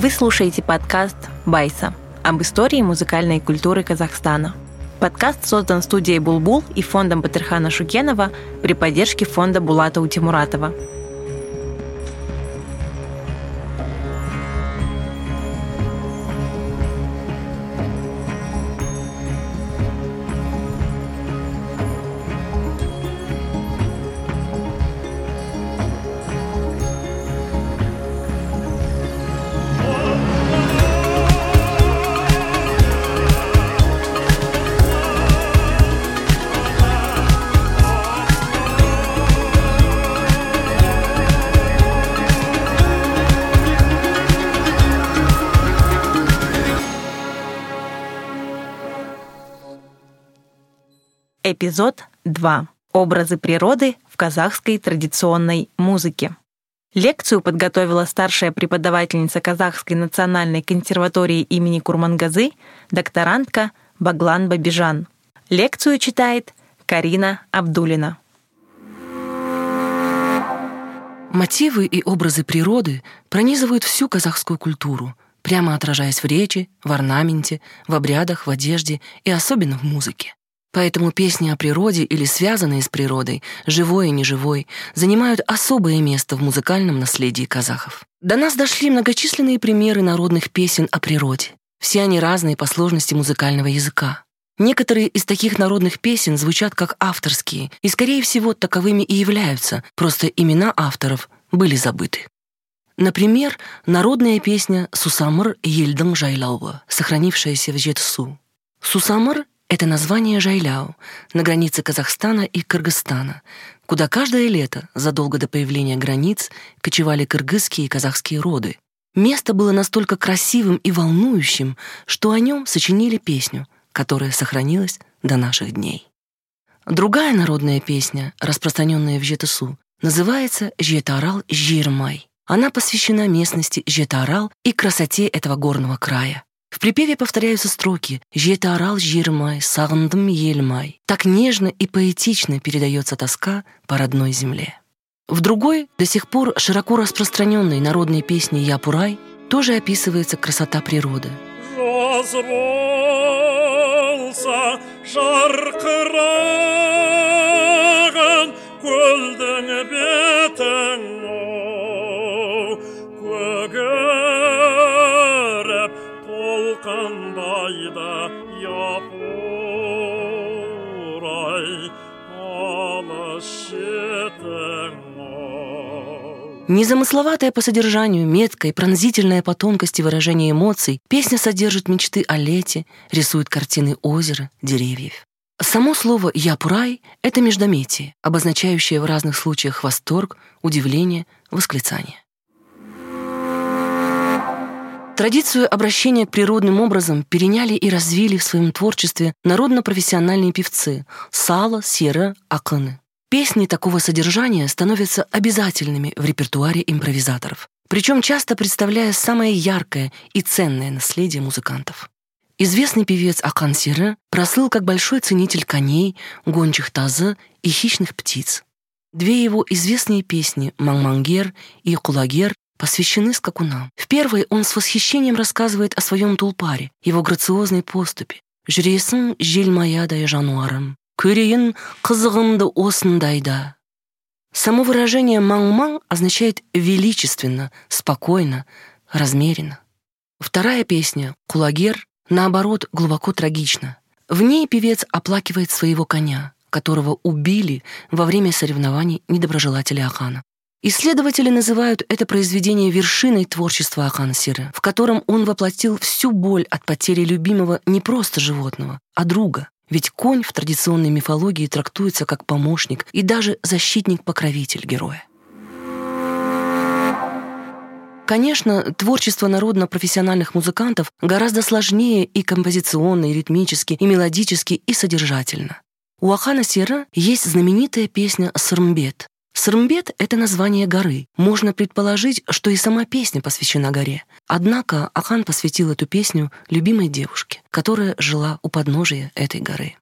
Вы слушаете подкаст «Байса» об истории музыкальной культуры Казахстана. Подкаст создан студией «Булбул» и фондом Батырхана Шукенова при поддержке фонда Булата Утимуратова. Эпизод 2. Образы природы в казахской традиционной музыке. Лекцию подготовила старшая преподавательница Казахской национальной консерватории имени Курмангазы, докторантка Баглан Бабижан. Лекцию читает Карина Абдулина. Мотивы и образы природы пронизывают всю казахскую культуру, прямо отражаясь в речи, в орнаменте, в обрядах, в одежде и особенно в музыке. Поэтому песни о природе или связанные с природой, живой и неживой, занимают особое место в музыкальном наследии казахов. До нас дошли многочисленные примеры народных песен о природе. Все они разные по сложности музыкального языка. Некоторые из таких народных песен звучат как авторские, и, скорее всего, таковыми и являются, просто имена авторов были забыты. Например, народная песня «Сусамыр Ельдың жайлауы», сохранившаяся в Жетсу. Сусамыр это название Жайляу на границе Казахстана и Кыргызстана, куда каждое лето, задолго до появления границ, кочевали кыргызские и казахские роды. Место было настолько красивым и волнующим, что о нем сочинили песню, которая сохранилась до наших дней. Другая народная песня, распространенная в Жетысу, называется «Жетарал Жирмай». Она посвящена местности Жетарал и красоте этого горного края. В припеве повторяются строки «Жета орал жирмай, сағындым елмай». Так нежно и поэтично передается тоска по родной земле. В другой, до сих пор широко распространенной народной песне «Япурай» тоже описывается красота природы. Незамысловатая по содержанию, меткая пронзительная по тонкости выражения эмоций, песня содержит мечты о лете, рисует картины озера, деревьев. Само слово «япурай» — это междометие, обозначающее в разных случаях восторг, удивление, восклицание. Традицию обращения к природным образом переняли и развили в своем творчестве народно-профессиональные певцы Сала, Сера, Аканы. Песни такого содержания становятся обязательными в репертуаре импровизаторов, причем часто представляя самое яркое и ценное наследие музыкантов. Известный певец Акан Сире прослыл как большой ценитель коней, гончих тазы и хищных птиц. Две его известные песни «Мангмангер» и «Кулагер» посвящены скакунам. В первой он с восхищением рассказывает о своем тулпаре, его грациозной поступе. «Жүресің желмаядай жануарым, көрейін қызығымды осындайда». Само выражение «мангман» означает величественно, спокойно, размеренно. Вторая песня «Кулагер» наоборот глубоко трагична. В ней певец оплакивает своего коня, которого убили во время соревнований недоброжелатели Ахана. Исследователи называют это произведение вершиной творчества Ахансира, в котором он воплотил всю боль от потери любимого не просто животного, а друга. Ведь конь в традиционной мифологии трактуется как помощник и даже защитник-покровитель героя. Конечно, творчество народно-профессиональных музыкантов гораздо сложнее и композиционно, и ритмически, и мелодически, и содержательно. У Ахана Сера есть знаменитая песня «Сырмбет», Сырмбет — это название горы. Можно предположить, что и сама песня посвящена горе. Однако Ахан посвятил эту песню любимой девушке, которая жила у подножия этой горы.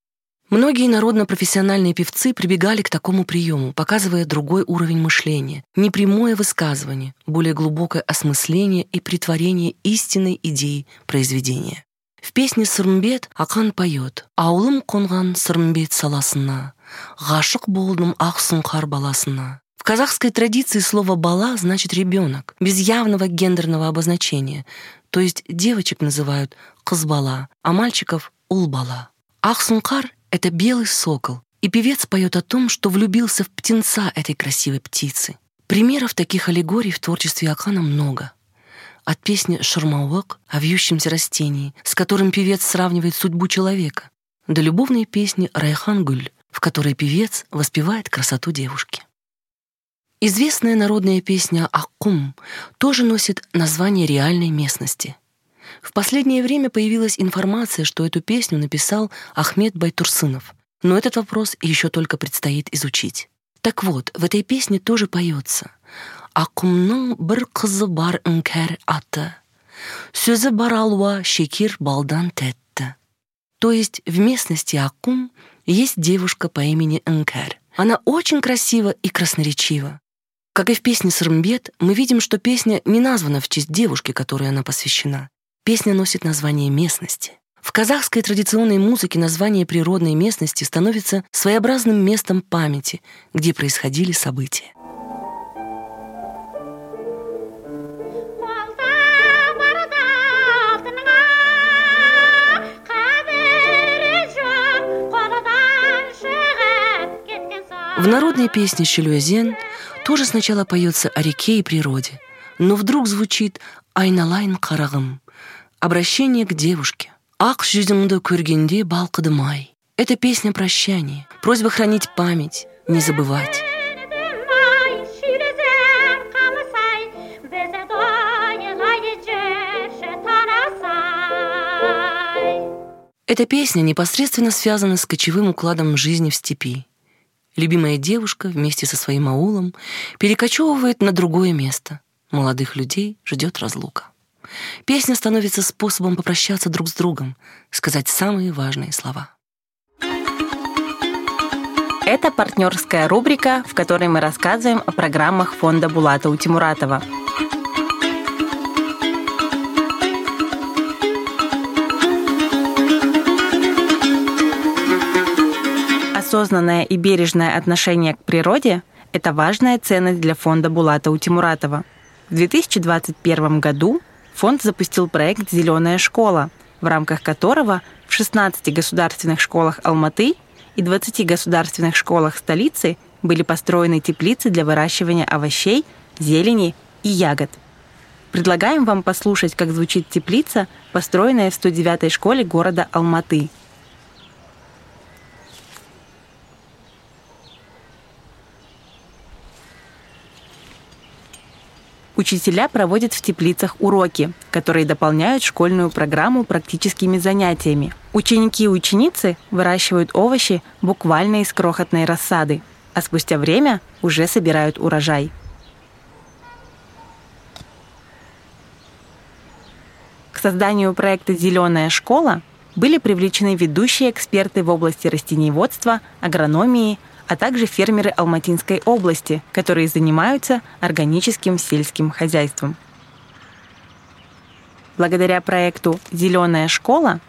Многие народно-профессиональные певцы прибегали к такому приему, показывая другой уровень мышления, непрямое высказывание, более глубокое осмысление и притворение истинной идеи произведения. В песне «Сырымбет» Акан поет «Аулым конган Сырымбет саласына, ғашық болдым ақ сұңқар баласына». В казахской традиции слово «бала» значит «ребенок», без явного гендерного обозначения, то есть девочек называют «кызбала», а мальчиков «улбала». Ах-Сункар — это белый сокол, и певец поет о том, что влюбился в птенца этой красивой птицы. Примеров таких аллегорий в творчестве Акана много. От песни «Шармауэк» о вьющемся растении, с которым певец сравнивает судьбу человека, до любовной песни «Райхан Гуль», в которой певец воспевает красоту девушки. Известная народная песня «Аккум» тоже носит название реальной местности — в последнее время появилась информация, что эту песню написал Ахмед Байтурсынов, но этот вопрос еще только предстоит изучить. Так вот, в этой песне тоже поется «Акумның бір қызы бар іңкәр аты, сөзі бар алуа шекир балдан тәтті». То есть в местности Акум есть девушка по имени Энкер. Она очень красива и красноречива. Как и в песне «Срымбет», мы видим, что песня не названа в честь девушки, которой она посвящена. Песня носит название местности. В казахской традиционной музыке название природной местности становится своеобразным местом памяти, где происходили события. В народной песне «Щелюязен» тоже сначала поется о реке и природе, но вдруг звучит «Айналайн карагым», Обращение к девушке. «Ақ жүзіңді көргенде балқыдым ай». Это песня прощания, просьба хранить память, не забывать. Эта песня непосредственно связана с кочевым укладом жизни в степи. Любимая девушка вместе со своим аулом перекочевывает на другое место. Молодых людей ждет разлука. Песня становится способом попрощаться друг с другом, сказать самые важные слова. Это партнерская рубрика, в которой мы рассказываем о программах фонда Булата Утимуратова. Осознанное и бережное отношение к природе – это важная ценность для фонда Булата Утимуратова. В 2021 году фонд запустил проект «Зеленая школа», в рамках которого в 16 государственных школах Алматы и 20 государственных школах столицы были построены теплицы для выращивания овощей, зелени и ягод. Предлагаем вам послушать, как звучит теплица, построенная в 109-й школе города Алматы – Учителя проводят в теплицах уроки, которые дополняют школьную программу практическими занятиями. Ученики и ученицы выращивают овощи буквально из крохотной рассады, а спустя время уже собирают урожай. К созданию проекта «Зеленая школа» были привлечены ведущие эксперты в области растениеводства, агрономии, а также фермеры Алматинской области, которые занимаются органическим сельским хозяйством. Благодаря проекту «Зеленая школа»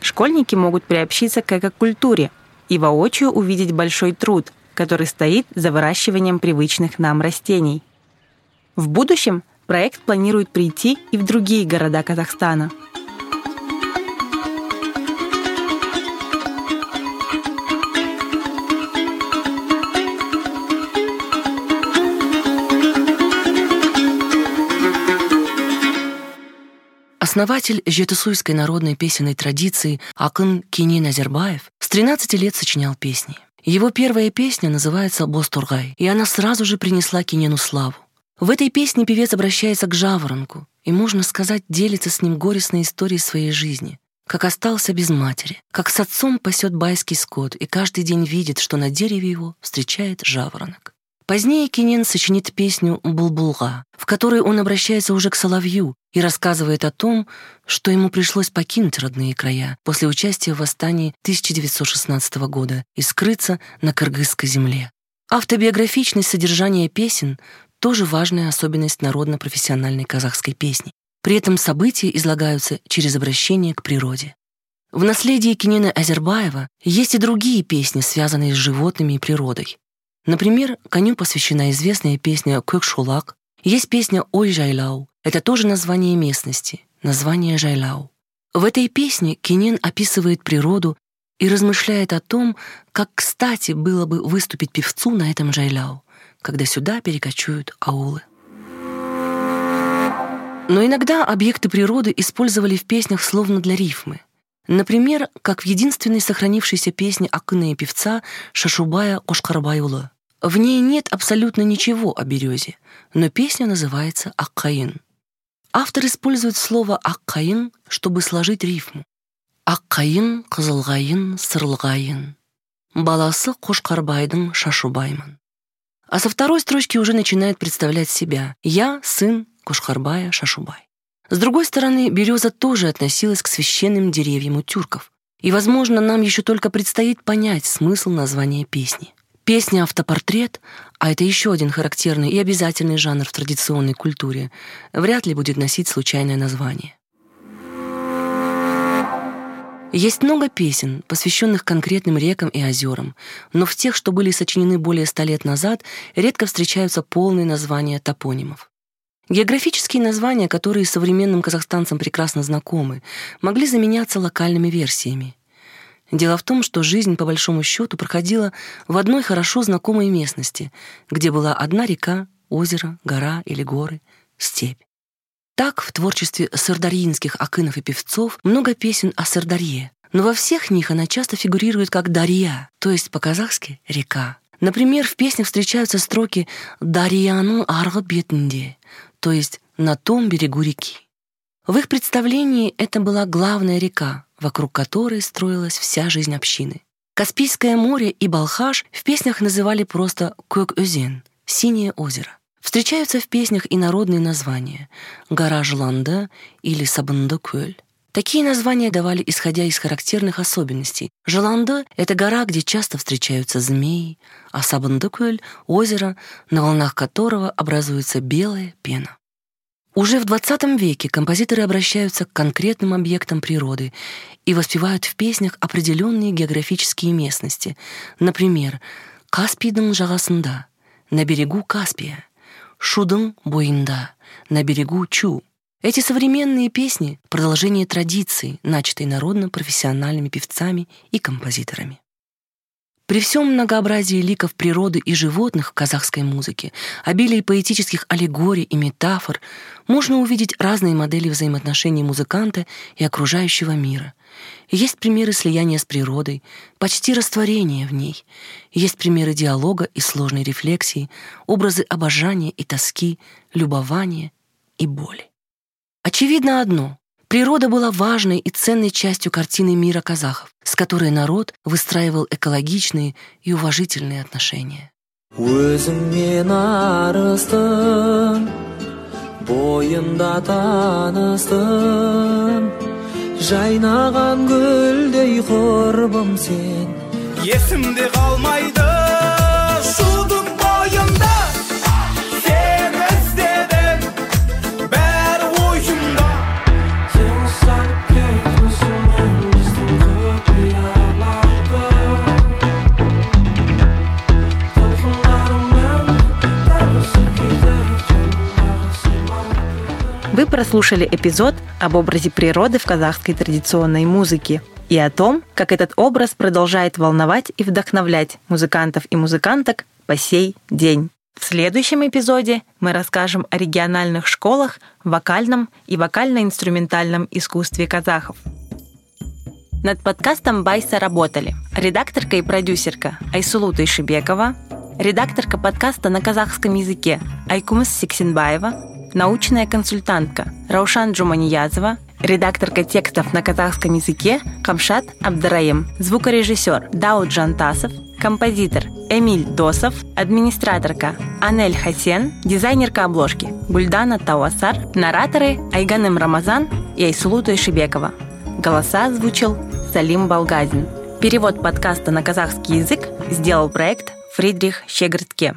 школьники могут приобщиться к экокультуре и воочию увидеть большой труд, который стоит за выращиванием привычных нам растений. В будущем проект планирует прийти и в другие города Казахстана – Основатель жетысуйской народной песенной традиции Акын Кини Назербаев с 13 лет сочинял песни. Его первая песня называется «Бостургай», и она сразу же принесла Кинену славу. В этой песне певец обращается к жаворонку и, можно сказать, делится с ним горестной историей своей жизни, как остался без матери, как с отцом пасет байский скот и каждый день видит, что на дереве его встречает жаворонок. Позднее Кинен сочинит песню «Булбулга», в которой он обращается уже к соловью и рассказывает о том, что ему пришлось покинуть родные края после участия в восстании 1916 года и скрыться на кыргызской земле. Автобиографичность содержания песен — тоже важная особенность народно-профессиональной казахской песни. При этом события излагаются через обращение к природе. В наследии Кинена Азербаева есть и другие песни, связанные с животными и природой. Например, коню посвящена известная песня «Көкшулак», есть песня «Ой, Жайлау». Это тоже название местности, название Жайлау. В этой песне Кинен описывает природу и размышляет о том, как кстати было бы выступить певцу на этом Жайляу, когда сюда перекочуют аулы. Но иногда объекты природы использовали в песнях словно для рифмы. Например, как в единственной сохранившейся песне Акына певца Шашубая Кошкарбайулы. В ней нет абсолютно ничего о березе, но песня называется Аккаин. Автор использует слово Аккаин, чтобы сложить рифму. Аккаин, Кызылғайын, Сырлғайын. Баласы Кошкарбайдың Шашубайман. А со второй строчки уже начинает представлять себя. Я сын Кушхарбая, Шашубай. С другой стороны, береза тоже относилась к священным деревьям у тюрков. И, возможно, нам еще только предстоит понять смысл названия песни. Песня «Автопортрет», а это еще один характерный и обязательный жанр в традиционной культуре, вряд ли будет носить случайное название. Есть много песен, посвященных конкретным рекам и озерам, но в тех, что были сочинены более ста лет назад, редко встречаются полные названия топонимов. Географические названия, которые современным казахстанцам прекрасно знакомы, могли заменяться локальными версиями. Дело в том, что жизнь, по большому счету, проходила в одной хорошо знакомой местности, где была одна река, озеро, гора или горы, степь. Так, в творчестве сардарьинских акынов и певцов много песен о Сардарье, но во всех них она часто фигурирует как Дарья, то есть по-казахски «река». Например, в песнях встречаются строки «Дарьяну арғы бетінде», то есть на том берегу реки. В их представлении это была главная река, вокруг которой строилась вся жизнь общины. Каспийское море и Балхаш в песнях называли просто Көк-Өзен — «Синее озеро». Встречаются в песнях и народные названия — «Гора Жланда» или «Сабынды-Көль». Такие названия давали, исходя из характерных особенностей. Желанда — это гора, где часто встречаются змеи, а Сабандыкуэль — озеро, на волнах которого образуется белая пена. Уже в XX веке композиторы обращаются к конкретным объектам природы и воспевают в песнях определенные географические местности. Например, «Каспийдың жағасында» — на берегу Каспия, «Шудың бойында» — на берегу Чу, эти современные песни — продолжение традиции, начатой народно-профессиональными певцами и композиторами. При всем многообразии ликов природы и животных в казахской музыке, обилии поэтических аллегорий и метафор, можно увидеть разные модели взаимоотношений музыканта и окружающего мира. Есть примеры слияния с природой, почти растворения в ней. Есть примеры диалога и сложной рефлексии, образы обожания и тоски, любования и боли. Очевидно одно — природа была важной и ценной частью картины мира казахов, с которой народ выстраивал экологичные и уважительные отношения. өзіңмен арыстым бойымда таныстым жайнаған гүлдей құрбым сен. Есімде қалмайды прослушали эпизод об образе природы в казахской традиционной музыке и о том, как этот образ продолжает волновать и вдохновлять музыкантов и музыканток по сей день. В следующем эпизоде мы расскажем о региональных школах вокальном и вокально-инструментальном искусстве казахов. Над подкастом Байса работали редакторка и продюсерка Айсулу Тайшибекова, редакторка подкаста на казахском языке Айкумас Сиксинбаева, научная консультантка Раушан Джуманиязова, редакторка текстов на казахском языке Камшат Абдараим, звукорежиссер Дауд Жантасов, композитор Эмиль Досов, администраторка Анель Хасен, дизайнерка обложки Гульдана Тауасар, нараторы Айганым Рамазан и Айсулу Тойшибекова. Голоса озвучил Салим Балгазин. Перевод подкаста на казахский язык сделал проект Фридрих Щегртке.